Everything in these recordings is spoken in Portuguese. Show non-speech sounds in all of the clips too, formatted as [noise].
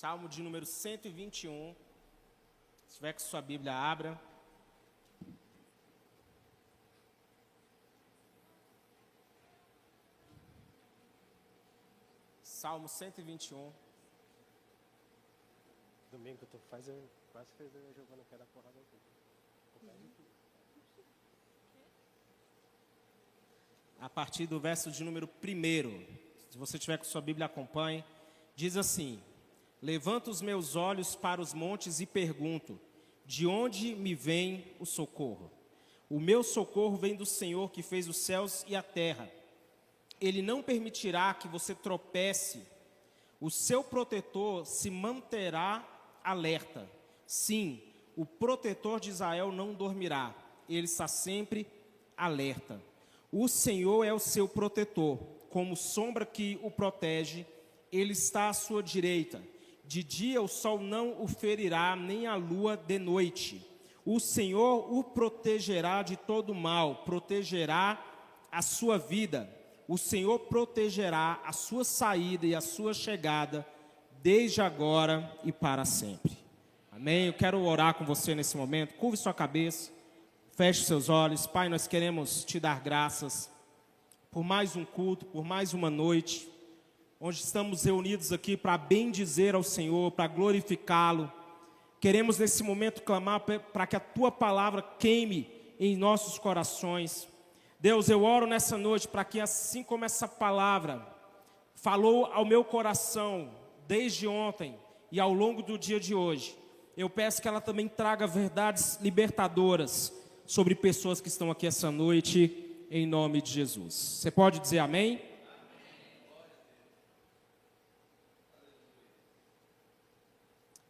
Salmo de número 121. Se tiver com sua Bíblia, abra. Salmo 121. Domingo que tu faz, eu quase fez eu jogando pé da porrada aqui. A partir do verso de número 1. Se você tiver com sua Bíblia, acompanhe. Diz assim: Levanto os meus olhos para os montes e pergunto: De onde me vem o socorro? O meu socorro vem do Senhor que fez os céus e a terra. Ele não permitirá que você tropece. O seu protetor se manterá alerta. Sim, o protetor de Israel não dormirá. Ele está sempre alerta. O Senhor é o seu protetor, como sombra que o protege, ele está à sua direita. De dia o sol não o ferirá, nem a lua de noite. O Senhor o protegerá de todo mal, protegerá a sua vida. O Senhor protegerá a sua saída e a sua chegada, desde agora e para sempre. Amém? Eu quero orar com você nesse momento. Curve sua cabeça, feche seus olhos. Pai, nós queremos te dar graças por mais um culto, por mais uma noite onde estamos reunidos aqui para bendizer ao Senhor, para glorificá-lo. Queremos nesse momento clamar para que a tua palavra queime em nossos corações. Deus, eu oro nessa noite para que assim como essa palavra falou ao meu coração desde ontem e ao longo do dia de hoje, eu peço que ela também traga verdades libertadoras sobre pessoas que estão aqui essa noite, em nome de Jesus. Você pode dizer amém?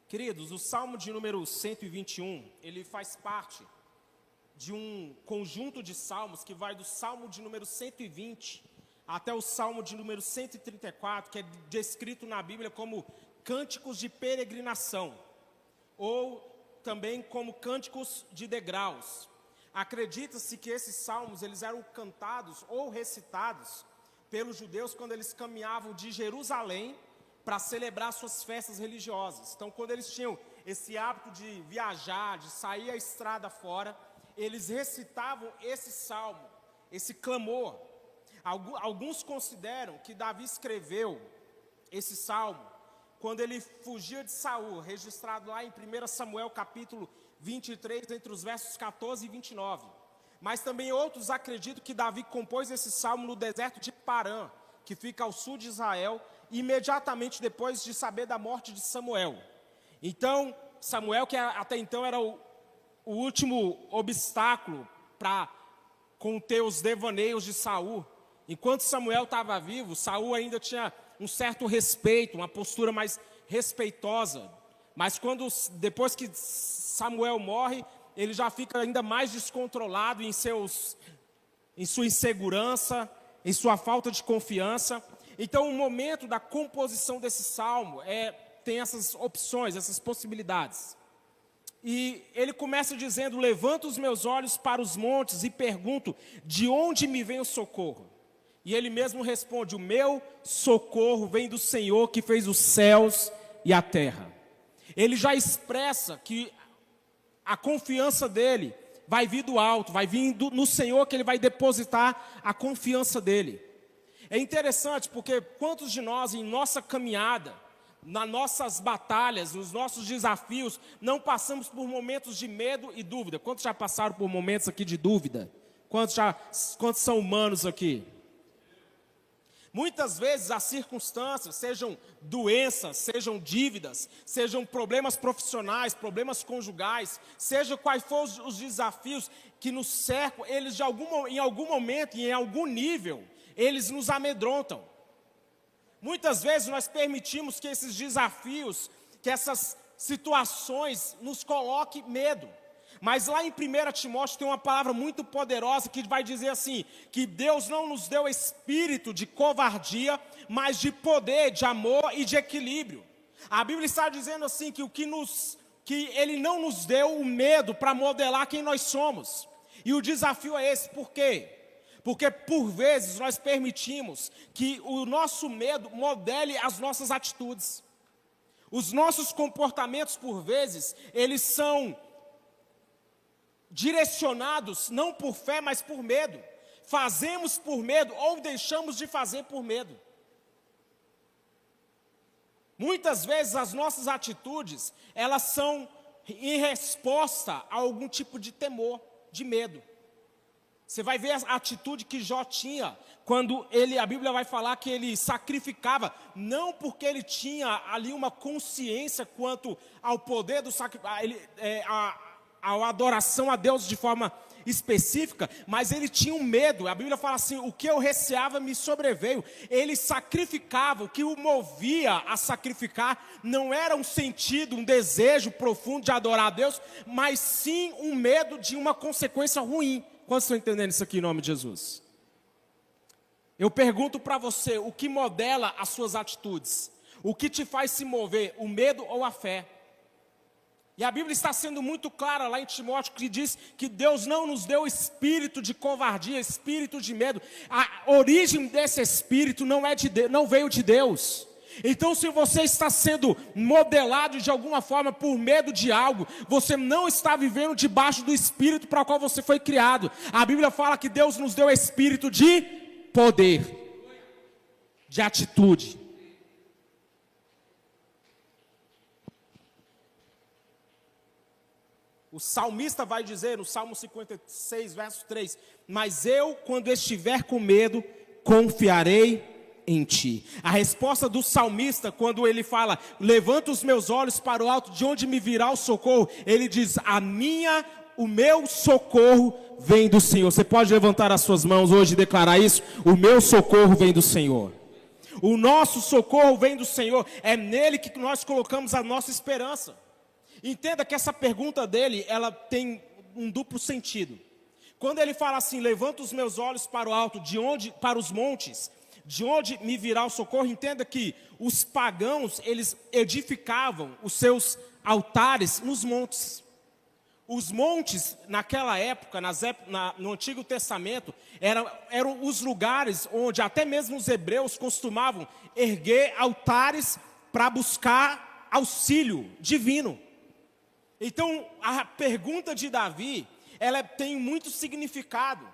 Queridos, o Salmo de número 121, ele faz parte de um conjunto de salmos que vai do Salmo de número 120 até o Salmo de número 134, que é descrito na Bíblia como cânticos de peregrinação, ou também como cânticos de degraus. Acredita-se que esses salmos eles eram cantados ou recitados pelos judeus quando eles caminhavam de Jerusalém para celebrar suas festas religiosas. Então, quando eles tinham esse hábito de viajar, de sair a estrada fora, eles recitavam esse salmo, esse clamor. Alguns consideram que Davi escreveu esse salmo quando ele fugia de Saul, registrado lá em 1 Samuel capítulo 23, entre os versos 14 e 29. Mas também outros acreditam que Davi compôs esse salmo no deserto de Parã, que fica ao sul de Israel, imediatamente depois de saber da morte de Samuel. Então, Samuel, que até então era o, o último obstáculo para conter os devaneios de Saul, enquanto Samuel estava vivo, Saul ainda tinha um certo respeito, uma postura mais respeitosa. Mas quando depois que Samuel morre, ele já fica ainda mais descontrolado em seus em sua insegurança, em sua falta de confiança. Então, o momento da composição desse salmo é, tem essas opções, essas possibilidades. E ele começa dizendo: Levanto os meus olhos para os montes e pergunto: De onde me vem o socorro? E ele mesmo responde: O meu socorro vem do Senhor que fez os céus e a terra. Ele já expressa que a confiança dele vai vir do alto, vai vir do, no Senhor que ele vai depositar a confiança dele. É interessante porque quantos de nós, em nossa caminhada, nas nossas batalhas, nos nossos desafios, não passamos por momentos de medo e dúvida? Quantos já passaram por momentos aqui de dúvida? Quantos, já, quantos são humanos aqui? Muitas vezes as circunstâncias, sejam doenças, sejam dívidas, sejam problemas profissionais, problemas conjugais, seja quais forem os desafios que nos cercam, eles algum, em algum momento e em algum nível, eles nos amedrontam. Muitas vezes nós permitimos que esses desafios, que essas situações nos coloquem medo. Mas lá em 1 Timóteo tem uma palavra muito poderosa que vai dizer assim: que Deus não nos deu espírito de covardia, mas de poder, de amor e de equilíbrio. A Bíblia está dizendo assim que o que nos que ele não nos deu o medo para modelar quem nós somos. E o desafio é esse, por quê? Porque por vezes nós permitimos que o nosso medo modele as nossas atitudes. Os nossos comportamentos, por vezes, eles são direcionados não por fé, mas por medo. Fazemos por medo ou deixamos de fazer por medo. Muitas vezes as nossas atitudes, elas são em resposta a algum tipo de temor, de medo. Você vai ver a atitude que Jó tinha quando ele, a Bíblia vai falar que ele sacrificava, não porque ele tinha ali uma consciência quanto ao poder do sacrifício, é, a, a adoração a Deus de forma específica, mas ele tinha um medo. A Bíblia fala assim: o que eu receava me sobreveio. Ele sacrificava, o que o movia a sacrificar não era um sentido, um desejo profundo de adorar a Deus, mas sim um medo de uma consequência ruim. Quantos estão entendendo isso aqui em nome de Jesus? Eu pergunto para você: o que modela as suas atitudes? O que te faz se mover, o medo ou a fé? E a Bíblia está sendo muito clara lá em Timóteo que diz que Deus não nos deu espírito de covardia, espírito de medo. A origem desse espírito não é de não veio de Deus. Então, se você está sendo modelado de alguma forma por medo de algo, você não está vivendo debaixo do espírito para o qual você foi criado. A Bíblia fala que Deus nos deu espírito de poder, de atitude. O salmista vai dizer no Salmo 56, verso 3: Mas eu, quando estiver com medo, confiarei em ti. A resposta do salmista, quando ele fala, levanta os meus olhos para o alto, de onde me virá o socorro, ele diz, a minha, o meu socorro vem do Senhor. Você pode levantar as suas mãos hoje e declarar isso? O meu socorro vem do Senhor. O nosso socorro vem do Senhor. É nele que nós colocamos a nossa esperança. Entenda que essa pergunta dele, ela tem um duplo sentido. Quando ele fala assim, levanta os meus olhos para o alto, de onde para os montes, de onde me virá o socorro? Entenda que os pagãos, eles edificavam os seus altares nos montes. Os montes, naquela época, nas na, no Antigo Testamento, eram, eram os lugares onde até mesmo os hebreus costumavam erguer altares para buscar auxílio divino. Então, a pergunta de Davi, ela tem muito significado.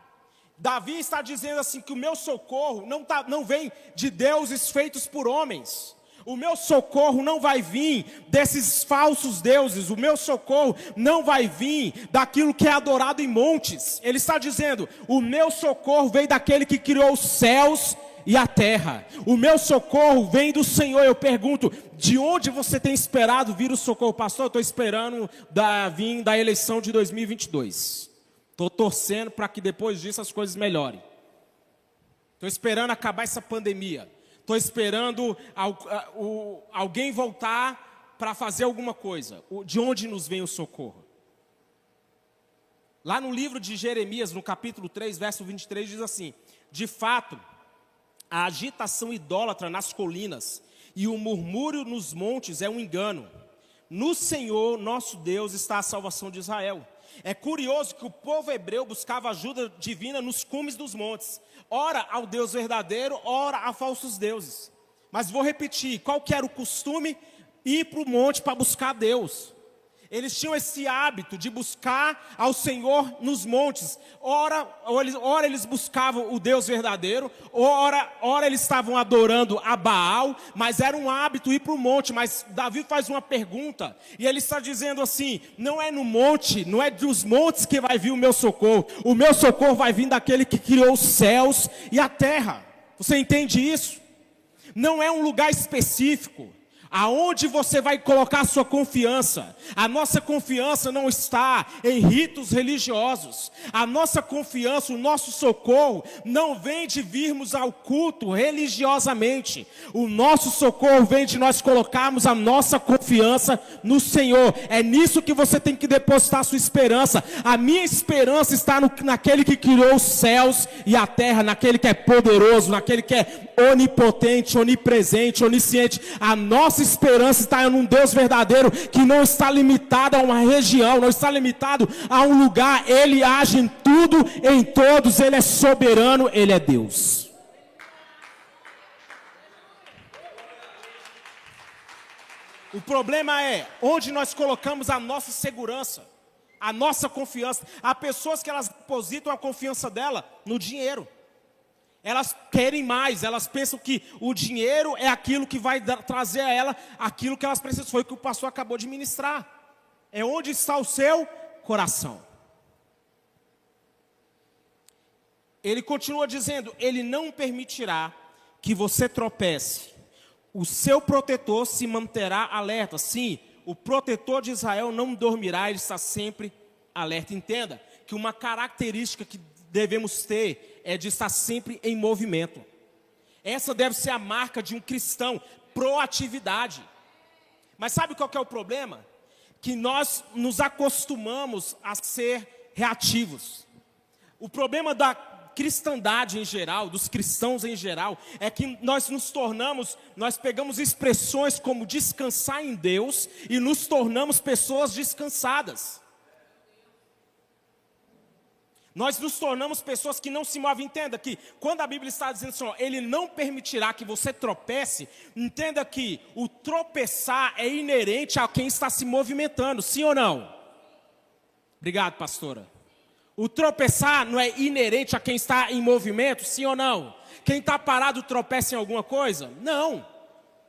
Davi está dizendo assim que o meu socorro não, tá, não vem de deuses feitos por homens. O meu socorro não vai vir desses falsos deuses, o meu socorro não vai vir daquilo que é adorado em montes. Ele está dizendo: o meu socorro vem daquele que criou os céus e a terra. O meu socorro vem do Senhor. Eu pergunto: de onde você tem esperado vir o socorro, pastor? Eu estou esperando da, vir da eleição de 2022. Estou torcendo para que depois disso as coisas melhorem. Estou esperando acabar essa pandemia. Estou esperando alguém voltar para fazer alguma coisa. De onde nos vem o socorro? Lá no livro de Jeremias, no capítulo 3, verso 23, diz assim: De fato, a agitação idólatra nas colinas e o murmúrio nos montes é um engano. No Senhor, nosso Deus, está a salvação de Israel. É curioso que o povo hebreu buscava ajuda divina nos cumes dos montes. Ora ao Deus verdadeiro, ora a falsos deuses. Mas vou repetir, qual que era o costume? Ir para o monte para buscar Deus. Eles tinham esse hábito de buscar ao Senhor nos montes. Ora, ora eles buscavam o Deus verdadeiro, ora, ora eles estavam adorando a Baal, mas era um hábito ir para o monte. Mas Davi faz uma pergunta, e ele está dizendo assim: não é no monte, não é dos montes que vai vir o meu socorro, o meu socorro vai vir daquele que criou os céus e a terra. Você entende isso? Não é um lugar específico aonde você vai colocar a sua confiança. A nossa confiança não está em ritos religiosos. A nossa confiança, o nosso socorro não vem de virmos ao culto religiosamente. O nosso socorro vem de nós colocarmos a nossa confiança no Senhor. É nisso que você tem que depositar a sua esperança. A minha esperança está no, naquele que criou os céus e a terra, naquele que é poderoso, naquele que é onipotente, onipresente, onisciente. A nossa esperança está em um Deus verdadeiro que não está limitado a uma região, não está limitado a um lugar. Ele age em tudo, em todos. Ele é soberano, ele é Deus. O problema é onde nós colocamos a nossa segurança, a nossa confiança. Há pessoas que elas depositam a confiança dela no dinheiro. Elas querem mais, elas pensam que o dinheiro é aquilo que vai trazer a ela aquilo que elas precisam. Foi o que o pastor acabou de ministrar. É onde está o seu coração. Ele continua dizendo: Ele não permitirá que você tropece o seu protetor se manterá alerta. Sim, o protetor de Israel não dormirá, ele está sempre alerta. Entenda que uma característica que devemos ter é de estar sempre em movimento. Essa deve ser a marca de um cristão, proatividade. Mas sabe qual é o problema? Que nós nos acostumamos a ser reativos. O problema da cristandade em geral, dos cristãos em geral, é que nós nos tornamos, nós pegamos expressões como descansar em Deus e nos tornamos pessoas descansadas. Nós nos tornamos pessoas que não se movem. Entenda que quando a Bíblia está dizendo assim, ó, Ele não permitirá que você tropece, entenda que o tropeçar é inerente a quem está se movimentando, sim ou não? Obrigado, pastora. O tropeçar não é inerente a quem está em movimento, sim ou não? Quem está parado tropeça em alguma coisa? Não.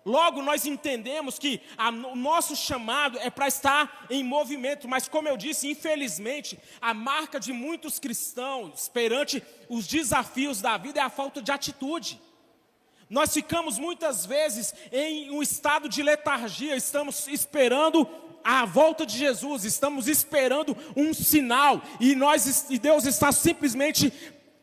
Logo, nós entendemos que a, o nosso chamado é para estar em movimento, mas, como eu disse, infelizmente, a marca de muitos cristãos perante os desafios da vida é a falta de atitude. Nós ficamos muitas vezes em um estado de letargia, estamos esperando a volta de Jesus, estamos esperando um sinal e nós e Deus está simplesmente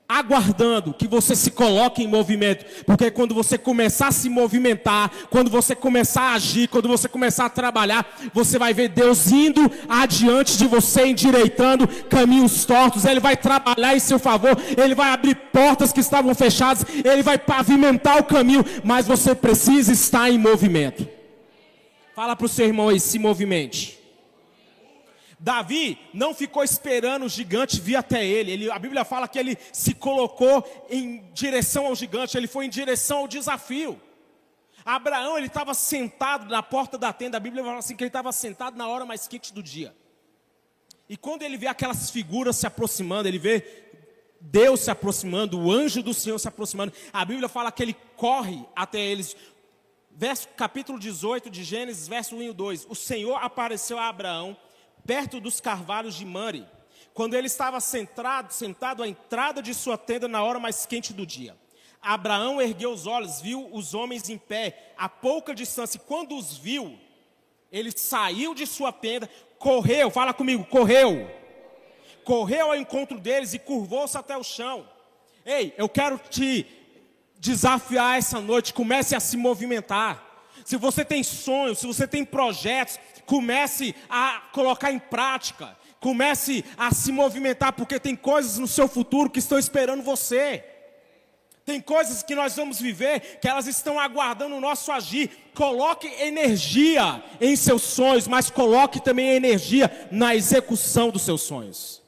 aguardando que você se coloque em movimento, porque quando você começar a se movimentar, quando você começar a agir, quando você começar a trabalhar, você vai ver Deus indo adiante de você, endireitando caminhos tortos, Ele vai trabalhar em seu favor, Ele vai abrir portas que estavam fechadas, Ele vai pavimentar o caminho, mas você precisa estar em movimento. Fala para o seu irmão aí, se movimente. Davi não ficou esperando o gigante vir até ele. ele. A Bíblia fala que ele se colocou em direção ao gigante, ele foi em direção ao desafio. Abraão, ele estava sentado na porta da tenda. A Bíblia fala assim que ele estava sentado na hora mais quente do dia. E quando ele vê aquelas figuras se aproximando, ele vê Deus se aproximando, o anjo do Senhor se aproximando. A Bíblia fala que ele corre até eles verso, capítulo 18 de Gênesis, verso 1 e 2. O Senhor apareceu a Abraão perto dos carvalhos de Mare, quando ele estava sentado, sentado à entrada de sua tenda na hora mais quente do dia. Abraão ergueu os olhos, viu os homens em pé a pouca distância. E quando os viu, ele saiu de sua tenda, correu, fala comigo, correu. Correu ao encontro deles e curvou-se até o chão. Ei, eu quero te desafiar essa noite, comece a se movimentar. Se você tem sonhos, se você tem projetos, comece a colocar em prática. Comece a se movimentar, porque tem coisas no seu futuro que estão esperando você. Tem coisas que nós vamos viver que elas estão aguardando o nosso agir. Coloque energia em seus sonhos, mas coloque também energia na execução dos seus sonhos.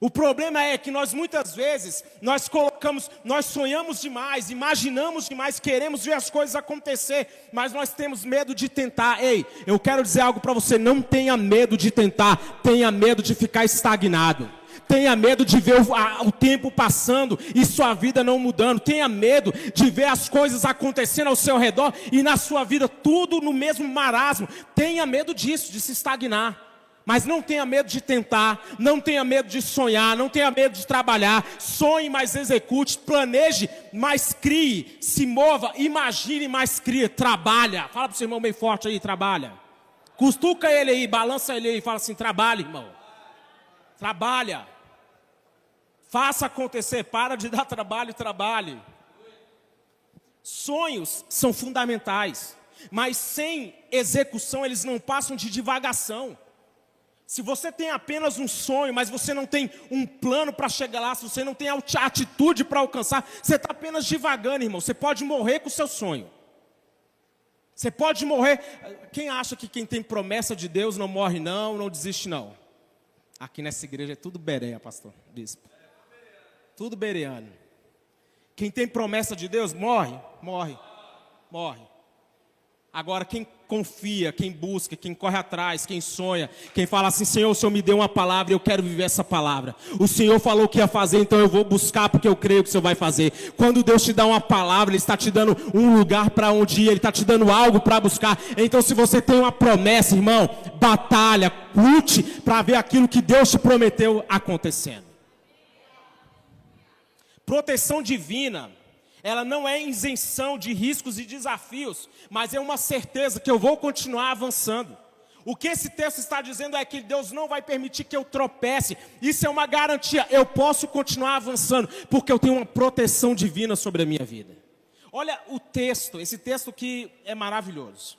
O problema é que nós muitas vezes nós colocamos, nós sonhamos demais, imaginamos demais, queremos ver as coisas acontecer, mas nós temos medo de tentar. Ei, eu quero dizer algo para você, não tenha medo de tentar, tenha medo de ficar estagnado. Tenha medo de ver o, a, o tempo passando e sua vida não mudando. Tenha medo de ver as coisas acontecendo ao seu redor e na sua vida tudo no mesmo marasmo. Tenha medo disso, de se estagnar. Mas não tenha medo de tentar, não tenha medo de sonhar, não tenha medo de trabalhar. Sonhe, mas execute, planeje, mas crie, se mova, imagine, mas crie, trabalha. Fala para o seu irmão bem forte aí, trabalha. Custuca ele aí, balança ele aí e fala assim: trabalha, irmão. Trabalha. Faça acontecer, para de [laughs] dar trabalho, trabalhe. Sonhos são fundamentais, mas sem execução eles não passam de divagação. Se você tem apenas um sonho, mas você não tem um plano para chegar lá, se você não tem atitude para alcançar, você está apenas divagando, irmão. Você pode morrer com o seu sonho. Você pode morrer. Quem acha que quem tem promessa de Deus não morre, não, não desiste, não? Aqui nessa igreja é tudo bereia, pastor, bispo. Tudo bereano. Quem tem promessa de Deus morre, morre, morre. Agora, quem confia, quem busca, quem corre atrás, quem sonha, quem fala assim: Senhor, o Senhor me deu uma palavra eu quero viver essa palavra. O Senhor falou que ia fazer, então eu vou buscar porque eu creio que o Senhor vai fazer. Quando Deus te dá uma palavra, Ele está te dando um lugar para onde ir, Ele está te dando algo para buscar. Então, se você tem uma promessa, irmão, batalha, lute para ver aquilo que Deus te prometeu acontecendo. Proteção divina ela não é isenção de riscos e desafios, mas é uma certeza que eu vou continuar avançando. O que esse texto está dizendo é que Deus não vai permitir que eu tropece. Isso é uma garantia. Eu posso continuar avançando, porque eu tenho uma proteção divina sobre a minha vida. Olha o texto, esse texto que é maravilhoso.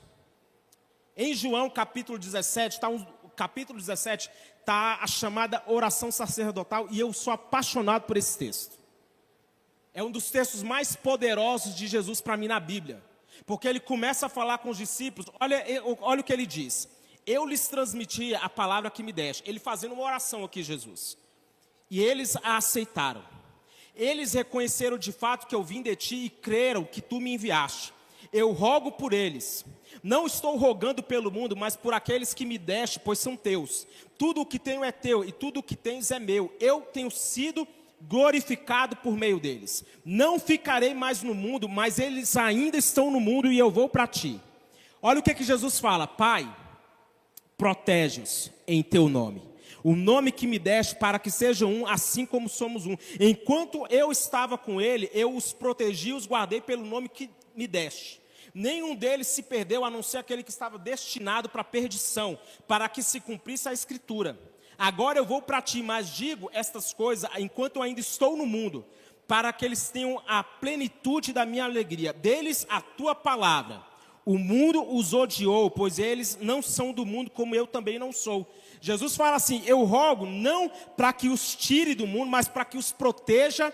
Em João capítulo 17, está um, capítulo 17, está a chamada oração sacerdotal, e eu sou apaixonado por esse texto. É um dos textos mais poderosos de Jesus para mim na Bíblia. Porque ele começa a falar com os discípulos, olha, olha o que ele diz. Eu lhes transmiti a palavra que me deste. Ele fazendo uma oração aqui, Jesus. E eles a aceitaram. Eles reconheceram de fato que eu vim de ti e creram que tu me enviaste. Eu rogo por eles. Não estou rogando pelo mundo, mas por aqueles que me deste, pois são teus. Tudo o que tenho é teu e tudo o que tens é meu. Eu tenho sido glorificado por meio deles. Não ficarei mais no mundo, mas eles ainda estão no mundo e eu vou para ti. Olha o que, que Jesus fala: Pai, protege-os em teu nome. O nome que me deste para que sejam um, assim como somos um. Enquanto eu estava com ele, eu os protegi os guardei pelo nome que me deste. Nenhum deles se perdeu, a não ser aquele que estava destinado para perdição, para que se cumprisse a escritura. Agora eu vou para ti, mas digo estas coisas enquanto eu ainda estou no mundo, para que eles tenham a plenitude da minha alegria. Deles a tua palavra. O mundo os odiou, pois eles não são do mundo, como eu também não sou. Jesus fala assim: Eu rogo não para que os tire do mundo, mas para que os proteja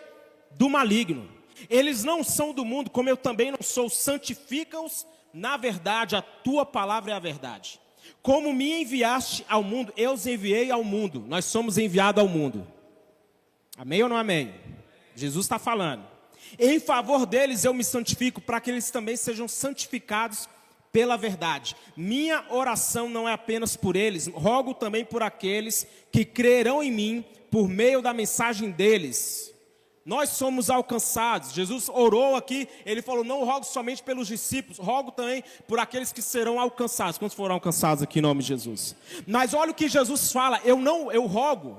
do maligno. Eles não são do mundo, como eu também não sou. Santifica-os na verdade, a tua palavra é a verdade. Como me enviaste ao mundo, eu os enviei ao mundo. Nós somos enviados ao mundo. Amém ou não amém? Jesus está falando. Em favor deles eu me santifico, para que eles também sejam santificados pela verdade. Minha oração não é apenas por eles, rogo também por aqueles que crerão em mim por meio da mensagem deles nós somos alcançados. Jesus orou aqui, ele falou: Não rogo somente pelos discípulos, rogo também por aqueles que serão alcançados. Quantos foram alcançados aqui em nome de Jesus? Mas olha o que Jesus fala: Eu não, eu rogo,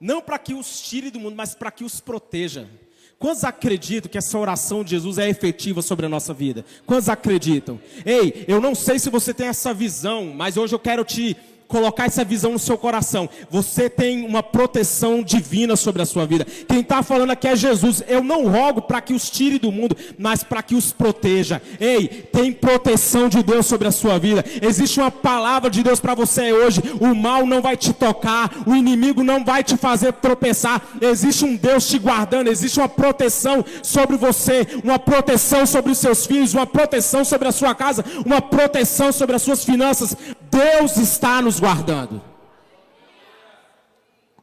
não para que os tire do mundo, mas para que os proteja. Quantos acreditam que essa oração de Jesus é efetiva sobre a nossa vida? Quantos acreditam? Ei, eu não sei se você tem essa visão, mas hoje eu quero te colocar essa visão no seu coração. Você tem uma proteção divina sobre a sua vida. Quem está falando aqui é Jesus. Eu não rogo para que os tire do mundo, mas para que os proteja. Ei, tem proteção de Deus sobre a sua vida. Existe uma palavra de Deus para você hoje. O mal não vai te tocar, o inimigo não vai te fazer tropeçar. Existe um Deus te guardando, existe uma proteção sobre você, uma proteção sobre os seus filhos, uma proteção sobre a sua casa, uma proteção sobre as suas finanças. Deus está nos guardando.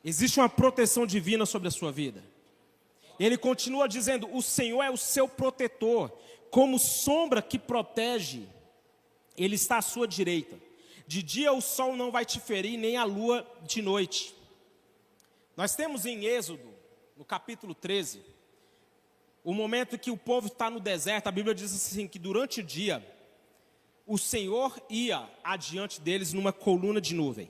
Existe uma proteção divina sobre a sua vida. Ele continua dizendo: O Senhor é o seu protetor, como sombra que protege, Ele está à sua direita. De dia o sol não vai te ferir, nem a lua de noite. Nós temos em Êxodo, no capítulo 13, o momento que o povo está no deserto, a Bíblia diz assim: que durante o dia o Senhor ia adiante deles numa coluna de nuvem,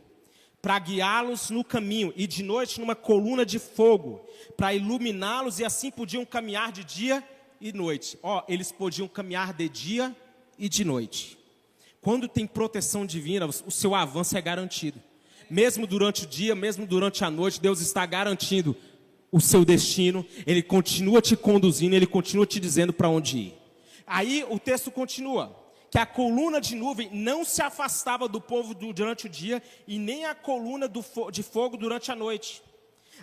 para guiá-los no caminho, e de noite numa coluna de fogo, para iluminá-los, e assim podiam caminhar de dia e noite. Ó, eles podiam caminhar de dia e de noite. Quando tem proteção divina, o seu avanço é garantido. Mesmo durante o dia, mesmo durante a noite, Deus está garantindo o seu destino, Ele continua te conduzindo, Ele continua te dizendo para onde ir. Aí o texto continua que a coluna de nuvem não se afastava do povo durante o dia e nem a coluna de fogo durante a noite.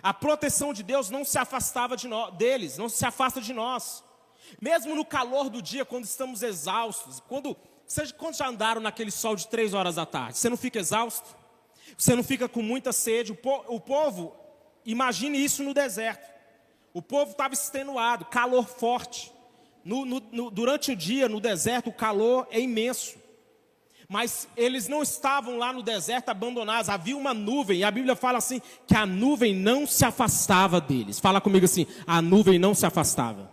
A proteção de Deus não se afastava de nós, deles, não se afasta de nós. Mesmo no calor do dia, quando estamos exaustos, quando, seja, quando já andaram naquele sol de três horas da tarde, você não fica exausto? Você não fica com muita sede? O, po, o povo, imagine isso no deserto. O povo estava extenuado, calor forte. No, no, no, durante o dia, no deserto, o calor é imenso. Mas eles não estavam lá no deserto abandonados, havia uma nuvem, e a Bíblia fala assim: que a nuvem não se afastava deles. Fala comigo assim: a nuvem não se afastava.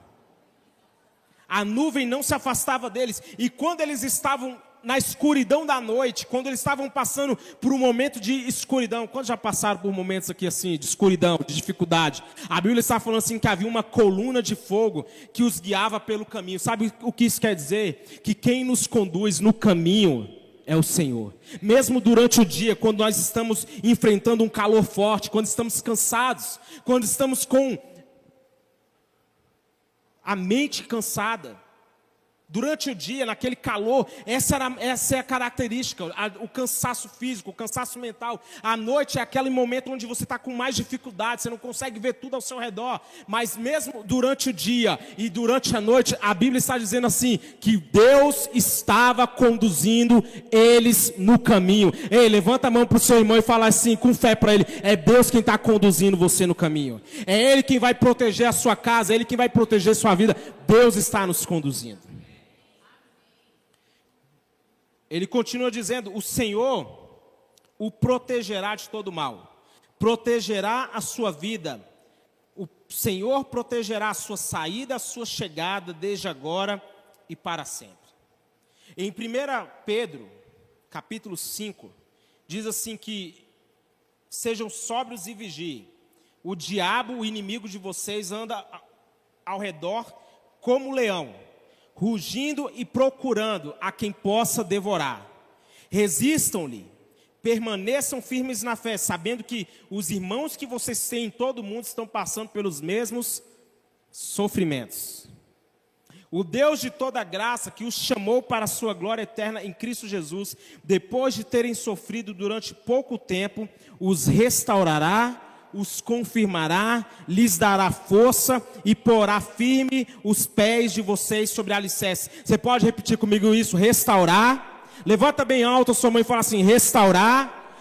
A nuvem não se afastava deles, e quando eles estavam na escuridão da noite, quando eles estavam passando por um momento de escuridão, quando já passaram por momentos aqui assim, de escuridão, de dificuldade, a Bíblia está falando assim que havia uma coluna de fogo que os guiava pelo caminho. Sabe o que isso quer dizer? Que quem nos conduz no caminho é o Senhor. Mesmo durante o dia, quando nós estamos enfrentando um calor forte, quando estamos cansados, quando estamos com a mente cansada, Durante o dia, naquele calor, essa, era, essa é a característica, a, o cansaço físico, o cansaço mental. À noite é aquele momento onde você está com mais dificuldade, você não consegue ver tudo ao seu redor. Mas mesmo durante o dia e durante a noite, a Bíblia está dizendo assim: que Deus estava conduzindo eles no caminho. Ei, levanta a mão para o seu irmão e fala assim, com fé para ele: é Deus quem está conduzindo você no caminho. É Ele quem vai proteger a sua casa, é Ele quem vai proteger a sua vida. Deus está nos conduzindo. Ele continua dizendo: O Senhor o protegerá de todo mal, protegerá a sua vida. O Senhor protegerá a sua saída, a sua chegada, desde agora e para sempre. Em 1 Pedro, capítulo 5, diz assim que sejam sóbrios e vigiem. O diabo, o inimigo de vocês, anda ao redor como leão rugindo e procurando a quem possa devorar. Resistam-lhe, permaneçam firmes na fé, sabendo que os irmãos que vocês têm em todo o mundo estão passando pelos mesmos sofrimentos. O Deus de toda graça, que os chamou para a sua glória eterna em Cristo Jesus, depois de terem sofrido durante pouco tempo, os restaurará os confirmará, lhes dará força e porá firme os pés de vocês sobre alicerce. Você pode repetir comigo isso? Restaurar. Levanta bem alto a sua mãe e fala assim: restaurar,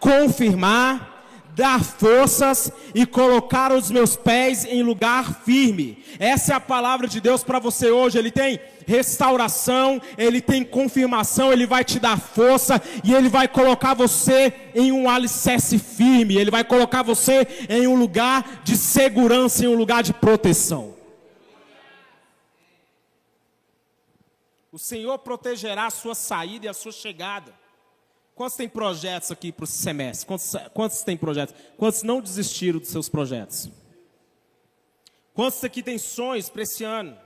confirmar, dar forças e colocar os meus pés em lugar firme. Essa é a palavra de Deus para você hoje. Ele tem restauração, ele tem confirmação, ele vai te dar força e ele vai colocar você em um alicerce firme. Ele vai colocar você em um lugar de segurança, em um lugar de proteção. O Senhor protegerá a sua saída e a sua chegada. Quantos têm projetos aqui para o semestre? Quantos, quantos têm projetos? Quantos não desistiram dos seus projetos? Quantos aqui têm sonhos para esse ano?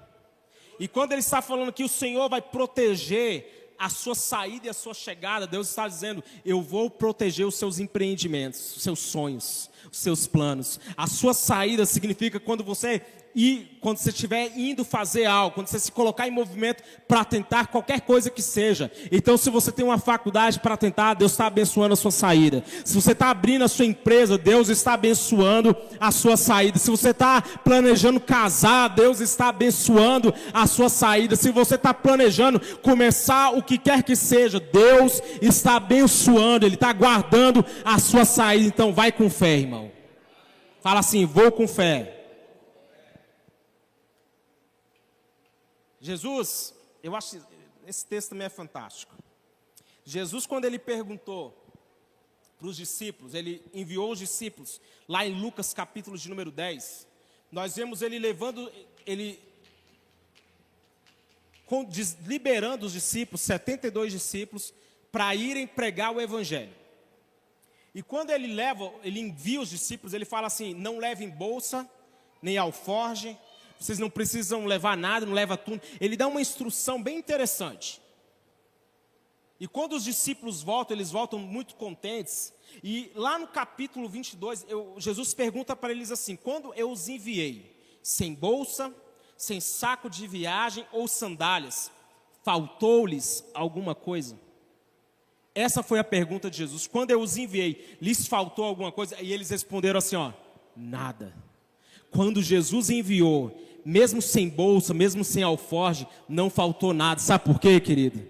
E quando ele está falando que o Senhor vai proteger a sua saída e a sua chegada, Deus está dizendo: Eu vou proteger os seus empreendimentos, os seus sonhos, os seus planos. A sua saída significa quando você e quando você estiver indo fazer algo, quando você se colocar em movimento para tentar qualquer coisa que seja. Então, se você tem uma faculdade para tentar, Deus está abençoando a sua saída. Se você está abrindo a sua empresa, Deus está abençoando a sua saída. Se você está planejando casar, Deus está abençoando a sua saída. Se você está planejando começar o que quer que seja, Deus está abençoando, Ele está guardando a sua saída. Então, vai com fé, irmão. Fala assim: vou com fé. Jesus, eu acho esse texto também é fantástico. Jesus, quando ele perguntou para os discípulos, ele enviou os discípulos, lá em Lucas capítulo de número 10, nós vemos ele levando, ele liberando os discípulos, 72 discípulos, para irem pregar o evangelho. E quando ele leva, ele envia os discípulos, ele fala assim: não levem bolsa, nem alforge, vocês não precisam levar nada, não leva tudo. Ele dá uma instrução bem interessante. E quando os discípulos voltam, eles voltam muito contentes. E lá no capítulo 22, eu, Jesus pergunta para eles assim: Quando eu os enviei, sem bolsa, sem saco de viagem ou sandálias, faltou-lhes alguma coisa? Essa foi a pergunta de Jesus. Quando eu os enviei, lhes faltou alguma coisa? E eles responderam assim: Ó, nada. Quando Jesus enviou, mesmo sem bolsa, mesmo sem alforge, não faltou nada. Sabe por quê, querido?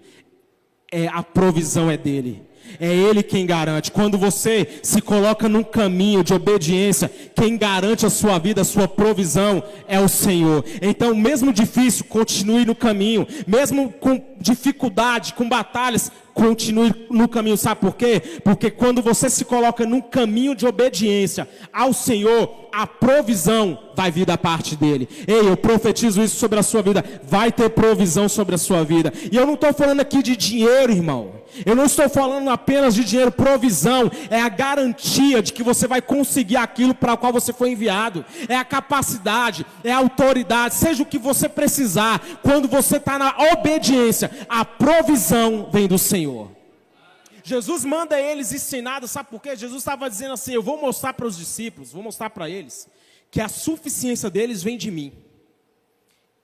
É, a provisão é dele. É Ele quem garante. Quando você se coloca num caminho de obediência, quem garante a sua vida, a sua provisão é o Senhor. Então, mesmo difícil, continue no caminho. Mesmo com dificuldade, com batalhas, continue no caminho. Sabe por quê? Porque quando você se coloca num caminho de obediência ao Senhor, a provisão vai vir da parte dele. Ei, eu profetizo isso sobre a sua vida. Vai ter provisão sobre a sua vida. E eu não estou falando aqui de dinheiro, irmão. Eu não estou falando apenas de dinheiro, provisão é a garantia de que você vai conseguir aquilo para o qual você foi enviado, é a capacidade, é a autoridade, seja o que você precisar, quando você está na obediência, a provisão vem do Senhor. Jesus manda eles ensinar, sabe por quê? Jesus estava dizendo assim: Eu vou mostrar para os discípulos, vou mostrar para eles, que a suficiência deles vem de mim.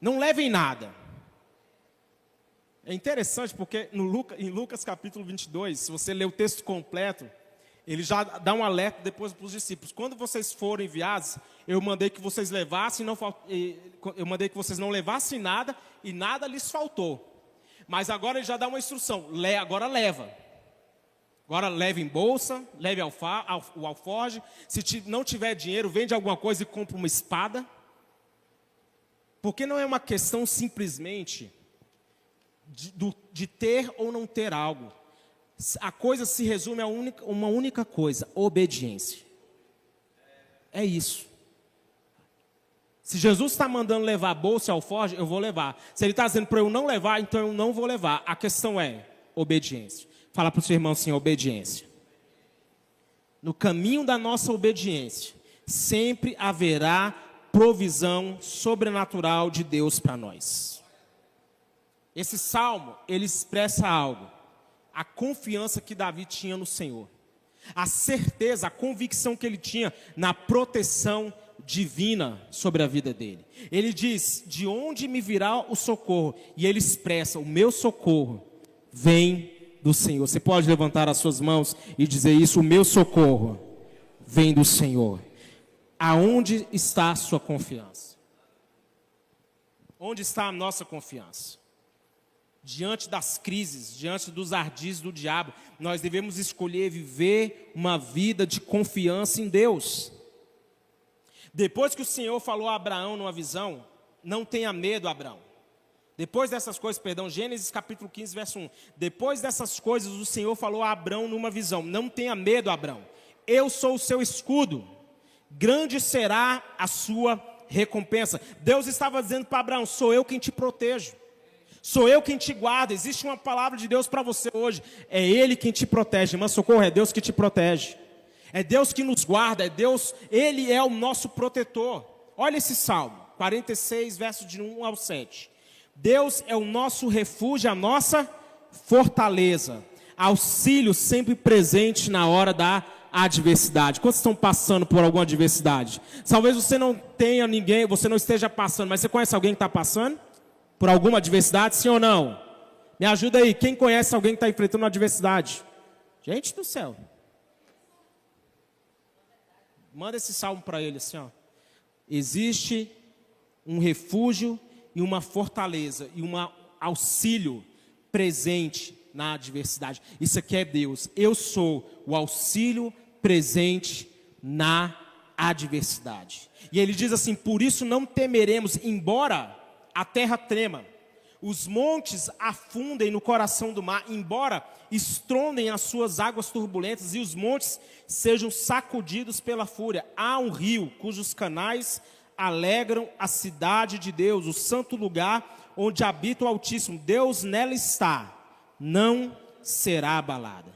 Não levem nada. É interessante porque no em Lucas capítulo 22, se você ler o texto completo, ele já dá um alerta depois para os discípulos. Quando vocês forem enviados, eu mandei que vocês levassem, não, eu mandei que vocês não levassem nada e nada lhes faltou. Mas agora ele já dá uma instrução: agora leva. Agora leve em bolsa, leve alfa, o alforge. Se não tiver dinheiro, vende alguma coisa e compra uma espada. Porque não é uma questão simplesmente de, de ter ou não ter algo. A coisa se resume a uma única coisa: obediência. É isso. Se Jesus está mandando levar bolsa e alforge, eu vou levar. Se ele está dizendo para eu não levar, então eu não vou levar. A questão é obediência. Fala para o seu irmão assim: obediência. No caminho da nossa obediência, sempre haverá provisão sobrenatural de Deus para nós. Esse salmo, ele expressa algo. A confiança que Davi tinha no Senhor. A certeza, a convicção que ele tinha na proteção divina sobre a vida dele. Ele diz: De onde me virá o socorro? E ele expressa: O meu socorro vem do Senhor. Você pode levantar as suas mãos e dizer isso: o meu socorro vem do Senhor. Aonde está a sua confiança? Onde está a nossa confiança? Diante das crises, diante dos ardis do diabo, nós devemos escolher viver uma vida de confiança em Deus. Depois que o Senhor falou a Abraão numa visão, não tenha medo, Abraão. Depois dessas coisas, perdão, Gênesis capítulo 15, verso 1. Depois dessas coisas, o Senhor falou a Abraão numa visão: Não tenha medo, Abraão. Eu sou o seu escudo. Grande será a sua recompensa. Deus estava dizendo para Abraão: Sou eu quem te protejo. Sou eu quem te guarda. Existe uma palavra de Deus para você hoje. É Ele quem te protege. Mas socorro, é Deus que te protege. É Deus que nos guarda. É Deus, Ele é o nosso protetor. Olha esse salmo, 46, verso de 1 ao 7. Deus é o nosso refúgio, a nossa fortaleza, auxílio sempre presente na hora da adversidade. Quantos estão passando por alguma adversidade? Talvez você não tenha ninguém, você não esteja passando, mas você conhece alguém que está passando por alguma adversidade, sim ou não? Me ajuda aí, quem conhece alguém que está enfrentando uma adversidade? Gente do céu. Manda esse salmo para ele assim, ó. Existe um refúgio e uma fortaleza e um auxílio presente na adversidade. Isso aqui é Deus. Eu sou o auxílio presente na adversidade. E ele diz assim: Por isso não temeremos, embora a terra trema, os montes afundem no coração do mar, embora estrondem as suas águas turbulentas e os montes sejam sacudidos pela fúria. Há um rio cujos canais alegram a cidade de Deus, o santo lugar onde habita o Altíssimo. Deus nela está, não será abalada.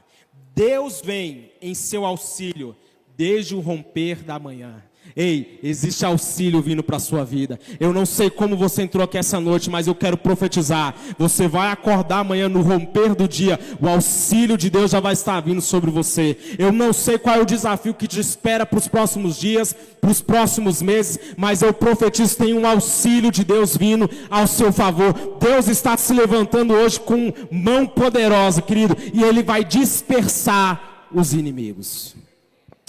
Deus vem em seu auxílio desde o romper da manhã. Ei, existe auxílio vindo para a sua vida. Eu não sei como você entrou aqui essa noite, mas eu quero profetizar. Você vai acordar amanhã no romper do dia. O auxílio de Deus já vai estar vindo sobre você. Eu não sei qual é o desafio que te espera para os próximos dias, para os próximos meses, mas eu profetizo: tem um auxílio de Deus vindo ao seu favor. Deus está se levantando hoje com mão poderosa, querido, e Ele vai dispersar os inimigos.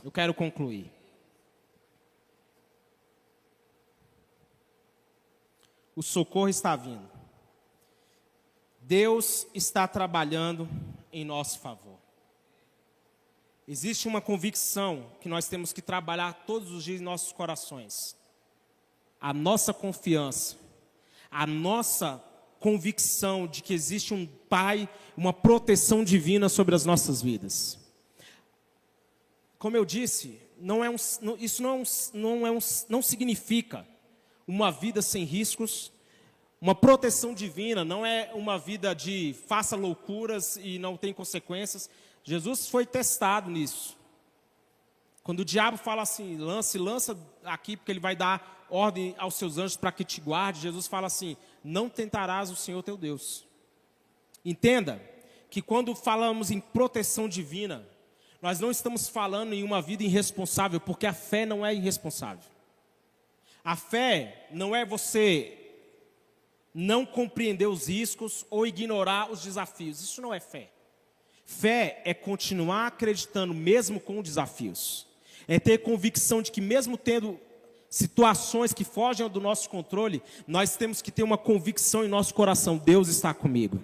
Eu quero concluir. O socorro está vindo. Deus está trabalhando em nosso favor. Existe uma convicção que nós temos que trabalhar todos os dias em nossos corações. A nossa confiança, a nossa convicção de que existe um Pai, uma proteção divina sobre as nossas vidas. Como eu disse, não é um, isso não, é não, é um, não significa uma vida sem riscos, uma proteção divina, não é uma vida de faça loucuras e não tem consequências. Jesus foi testado nisso. Quando o diabo fala assim, lance, lança aqui, porque ele vai dar ordem aos seus anjos para que te guarde, Jesus fala assim: não tentarás o Senhor teu Deus. Entenda que quando falamos em proteção divina, nós não estamos falando em uma vida irresponsável, porque a fé não é irresponsável. A fé não é você não compreender os riscos ou ignorar os desafios. Isso não é fé. Fé é continuar acreditando mesmo com desafios. É ter convicção de que mesmo tendo situações que fogem do nosso controle, nós temos que ter uma convicção em nosso coração: Deus está comigo.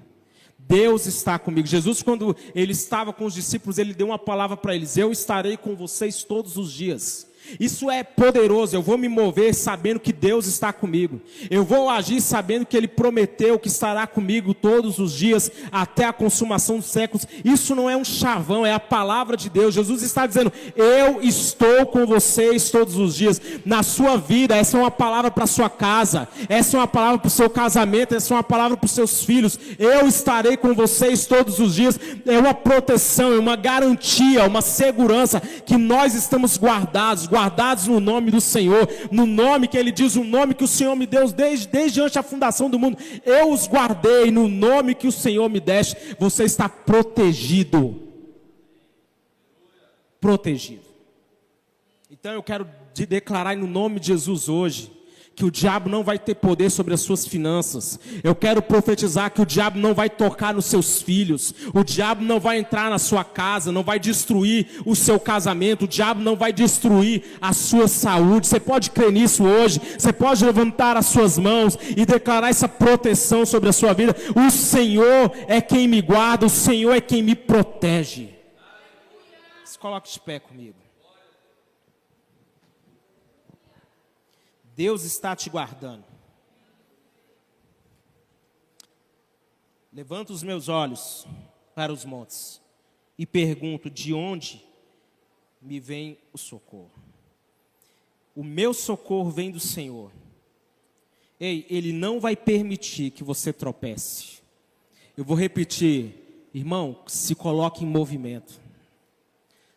Deus está comigo. Jesus, quando ele estava com os discípulos, ele deu uma palavra para eles: Eu estarei com vocês todos os dias. Isso é poderoso. Eu vou me mover sabendo que Deus está comigo. Eu vou agir sabendo que Ele prometeu que estará comigo todos os dias até a consumação dos séculos. Isso não é um chavão, é a palavra de Deus. Jesus está dizendo: Eu estou com vocês todos os dias. Na sua vida, essa é uma palavra para sua casa, essa é uma palavra para o seu casamento, essa é uma palavra para os seus filhos. Eu estarei com vocês todos os dias. É uma proteção, é uma garantia, uma segurança que nós estamos guardados guardados no nome do Senhor, no nome que Ele diz, o nome que o Senhor me deu desde, desde antes da fundação do mundo. Eu os guardei no nome que o Senhor me deste. Você está protegido. Protegido. Então eu quero te declarar no nome de Jesus hoje que o diabo não vai ter poder sobre as suas finanças. Eu quero profetizar que o diabo não vai tocar nos seus filhos. O diabo não vai entrar na sua casa, não vai destruir o seu casamento. O diabo não vai destruir a sua saúde. Você pode crer nisso hoje. Você pode levantar as suas mãos e declarar essa proteção sobre a sua vida. O Senhor é quem me guarda, o Senhor é quem me protege. Se coloque de pé comigo. Deus está te guardando. Levanto os meus olhos para os montes e pergunto: de onde me vem o socorro? O meu socorro vem do Senhor. Ei, Ele não vai permitir que você tropece. Eu vou repetir, irmão, se coloque em movimento.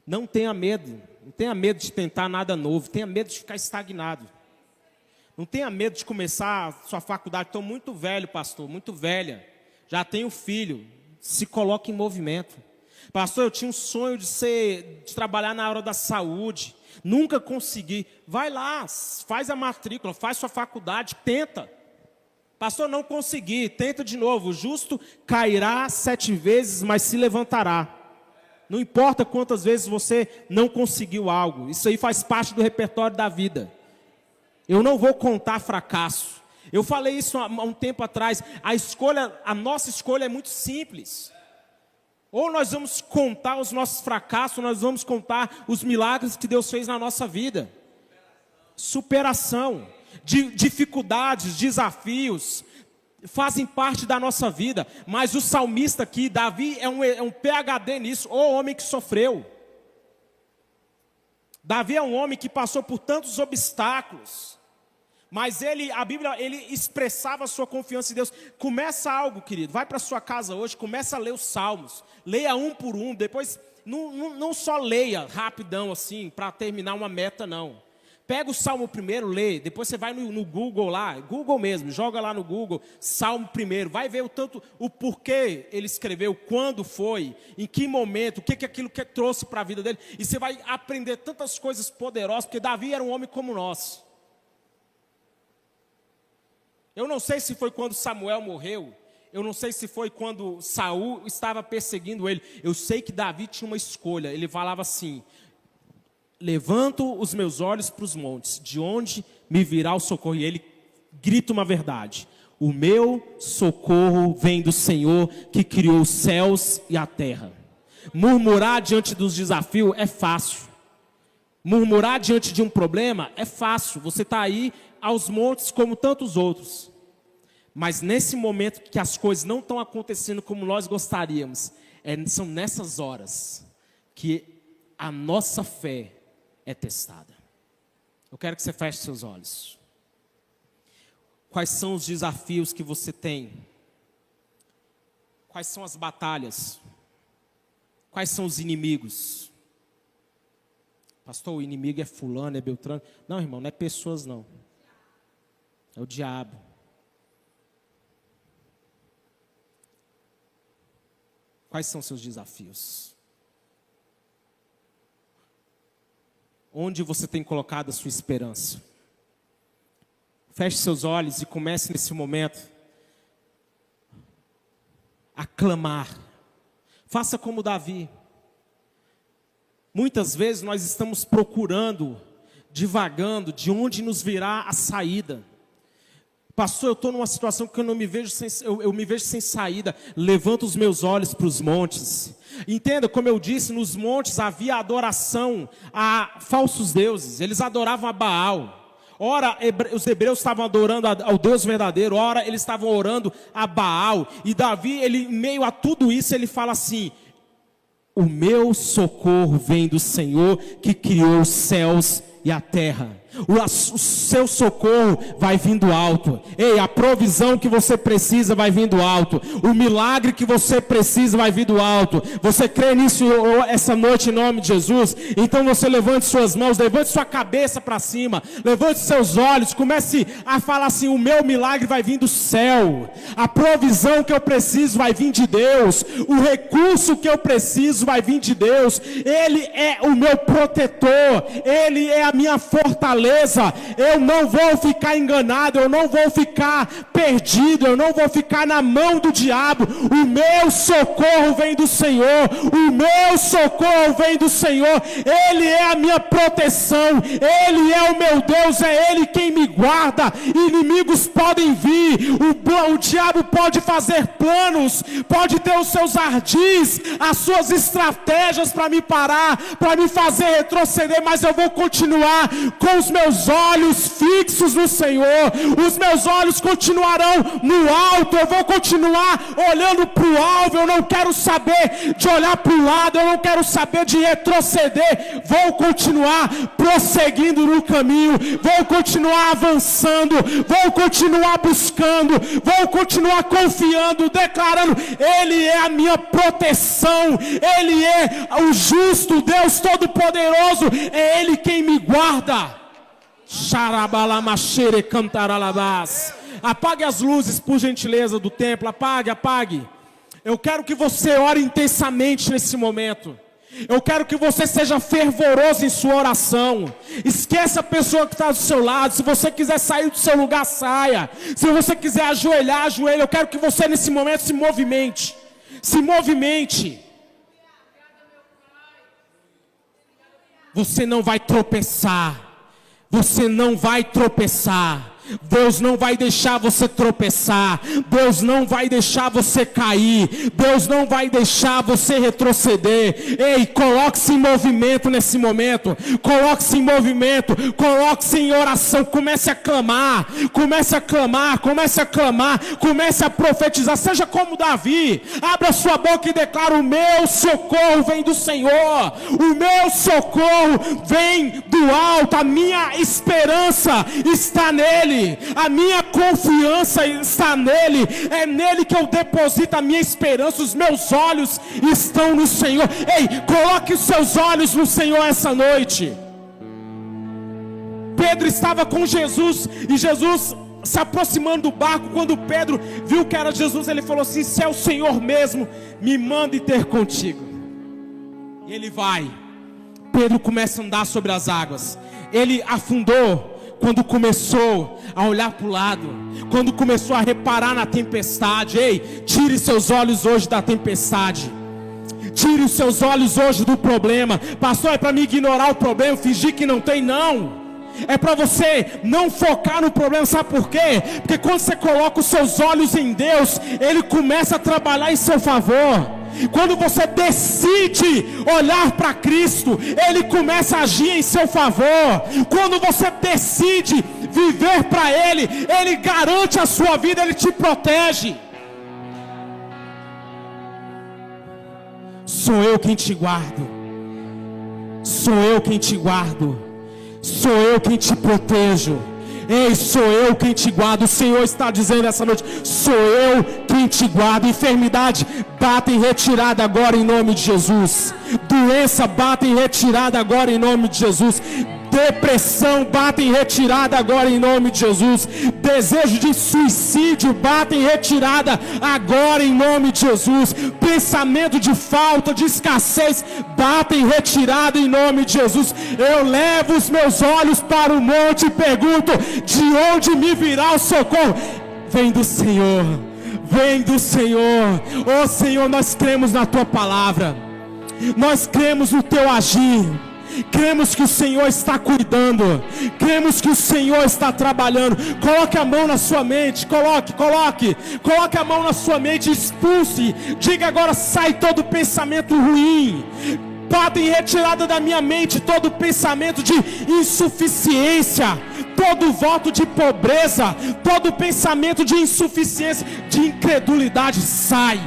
Não tenha medo, não tenha medo de tentar nada novo, tenha medo de ficar estagnado. Não tenha medo de começar a sua faculdade. Estou muito velho, pastor, muito velha. Já tenho filho. Se coloque em movimento. Pastor, eu tinha um sonho de ser, de trabalhar na área da saúde. Nunca consegui. Vai lá, faz a matrícula, faz sua faculdade, tenta. Pastor, não consegui, tenta de novo. O justo cairá sete vezes, mas se levantará. Não importa quantas vezes você não conseguiu algo, isso aí faz parte do repertório da vida. Eu não vou contar fracasso. Eu falei isso há um tempo atrás. A escolha, a nossa escolha é muito simples. Ou nós vamos contar os nossos fracassos, ou nós vamos contar os milagres que Deus fez na nossa vida. Superação, de, dificuldades, desafios, fazem parte da nossa vida. Mas o salmista aqui, Davi, é um, é um PhD nisso, o homem que sofreu. Davi é um homem que passou por tantos obstáculos. Mas ele, a Bíblia, ele expressava a sua confiança em Deus. Começa algo, querido. Vai para sua casa hoje, começa a ler os salmos. Leia um por um. Depois, não, não, só leia rapidão assim, para terminar uma meta, não. Pega o salmo primeiro, lê. Depois você vai no, no, Google lá, Google mesmo, joga lá no Google, salmo primeiro. Vai ver o tanto, o porquê ele escreveu, quando foi, em que momento, o que, que aquilo que trouxe para a vida dele. E você vai aprender tantas coisas poderosas, porque Davi era um homem como nós. Eu não sei se foi quando Samuel morreu, eu não sei se foi quando Saul estava perseguindo ele. Eu sei que Davi tinha uma escolha. Ele falava assim: Levanto os meus olhos para os montes, de onde me virá o socorro? E ele grita uma verdade: O meu socorro vem do Senhor que criou os céus e a terra. Murmurar diante dos desafios é fácil. Murmurar diante de um problema é fácil. Você está aí aos montes como tantos outros. Mas nesse momento que as coisas não estão acontecendo como nós gostaríamos, é, são nessas horas que a nossa fé é testada. Eu quero que você feche seus olhos. Quais são os desafios que você tem? Quais são as batalhas? Quais são os inimigos? Pastor, o inimigo é fulano, é Beltrano. Não, irmão, não é pessoas não. É o diabo. Quais são seus desafios? Onde você tem colocado a sua esperança? Feche seus olhos e comece nesse momento a clamar. Faça como Davi. Muitas vezes nós estamos procurando, divagando, de onde nos virá a saída. Pastor, eu estou numa situação que eu não me vejo sem, eu, eu me vejo sem saída. Levanto os meus olhos para os montes. Entenda, como eu disse, nos montes havia adoração a falsos deuses. Eles adoravam a Baal. Ora, os hebreus estavam adorando ao Deus verdadeiro, ora, eles estavam orando a Baal. E Davi, ele, em meio a tudo isso, ele fala assim: O meu socorro vem do Senhor que criou os céus e a terra o, o seu socorro vai vindo alto. Ei, a provisão que você precisa vai vindo alto. O milagre que você precisa vai vindo alto. Você crê nisso essa noite em nome de Jesus? Então você levante suas mãos, levante sua cabeça para cima, levante seus olhos, comece a falar assim: o meu milagre vai vir do céu. A provisão que eu preciso vai vir de Deus. O recurso que eu preciso vai vir de Deus. Ele é o meu protetor. Ele é a minha fortaleza fortaleza. Eu não vou ficar enganado, eu não vou ficar perdido, eu não vou ficar na mão do diabo. O meu socorro vem do Senhor, o meu socorro vem do Senhor. Ele é a minha proteção, ele é o meu Deus, é ele quem me guarda. Inimigos podem vir, o, o diabo pode fazer planos, pode ter os seus ardis, as suas estratégias para me parar, para me fazer retroceder, mas eu vou continuar com meus olhos fixos no Senhor, os meus olhos continuarão no alto, eu vou continuar olhando para o alvo, eu não quero saber de olhar para o lado, eu não quero saber de retroceder, vou continuar prosseguindo no caminho, vou continuar avançando, vou continuar buscando, vou continuar confiando, declarando: Ele é a minha proteção, Ele é o justo, Deus Todo-Poderoso, é Ele quem me guarda. Apague as luzes, por gentileza, do templo. Apague, apague. Eu quero que você ore intensamente nesse momento. Eu quero que você seja fervoroso em sua oração. Esqueça a pessoa que está do seu lado. Se você quiser sair do seu lugar, saia. Se você quiser ajoelhar, ajoelhe. Eu quero que você nesse momento se movimente. Se movimente. Você não vai tropeçar. Você não vai tropeçar. Deus não vai deixar você tropeçar, Deus não vai deixar você cair, Deus não vai deixar você retroceder. Ei, coloque-se em movimento nesse momento, coloque-se em movimento, coloque-se em oração, comece a clamar, comece a clamar, comece a clamar, comece a profetizar, seja como Davi, abra sua boca e declara: O meu socorro vem do Senhor, o meu socorro vem do alto, a minha esperança está nele a minha confiança está nele, é nele que eu deposito a minha esperança, os meus olhos estão no Senhor. Ei, coloque os seus olhos no Senhor essa noite. Pedro estava com Jesus e Jesus se aproximando do barco, quando Pedro viu que era Jesus, ele falou assim: Se é o Senhor mesmo, me mande ter contigo. E ele vai. Pedro começa a andar sobre as águas. Ele afundou quando começou a olhar para o lado, quando começou a reparar na tempestade, ei, tire seus olhos hoje da tempestade. Tire os seus olhos hoje do problema. Pastor, é para me ignorar o problema, fingir que não tem, não. É para você não focar no problema, sabe por quê? Porque quando você coloca os seus olhos em Deus, Ele começa a trabalhar em seu favor. Quando você decide olhar para Cristo, Ele começa a agir em seu favor. Quando você decide viver para Ele, Ele garante a sua vida, Ele te protege. Sou eu quem te guardo. Sou eu quem te guardo. Sou eu quem te protejo. Ei, sou eu quem te guardo. O Senhor está dizendo essa noite: sou eu quem te guardo. Enfermidade, bata em retirada agora em nome de Jesus. Doença, bata em retirada agora em nome de Jesus Depressão bate em retirada agora em nome de Jesus. Desejo de suicídio bate em retirada agora em nome de Jesus. Pensamento de falta, de escassez bate em retirada em nome de Jesus. Eu levo os meus olhos para o monte e pergunto: de onde me virá o socorro? Vem do Senhor. Vem do Senhor. Oh Senhor, nós cremos na tua palavra. Nós cremos no teu agir. Cremos que o Senhor está cuidando. Cremos que o Senhor está trabalhando. Coloque a mão na sua mente. Coloque, coloque. Coloque a mão na sua mente. Expulse. Diga agora: sai todo pensamento ruim. Em retirada da minha mente todo pensamento de insuficiência, todo voto de pobreza, todo pensamento de insuficiência, de incredulidade. Sai.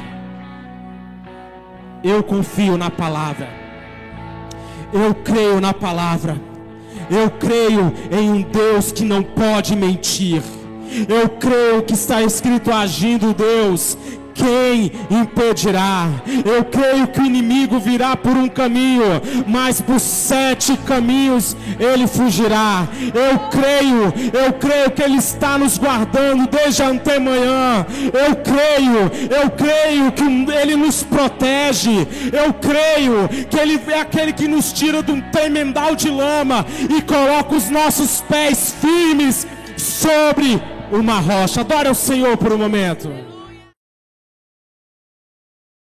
Eu confio na palavra. Eu creio na palavra. Eu creio em um Deus que não pode mentir. Eu creio que está escrito agindo Deus quem impedirá? Eu creio que o inimigo virá por um caminho, mas por sete caminhos ele fugirá. Eu creio, eu creio que ele está nos guardando desde antemanhã. Eu creio, eu creio que ele nos protege. Eu creio que ele é aquele que nos tira de um tremendal de lama e coloca os nossos pés firmes sobre uma rocha. Adora o Senhor por um momento.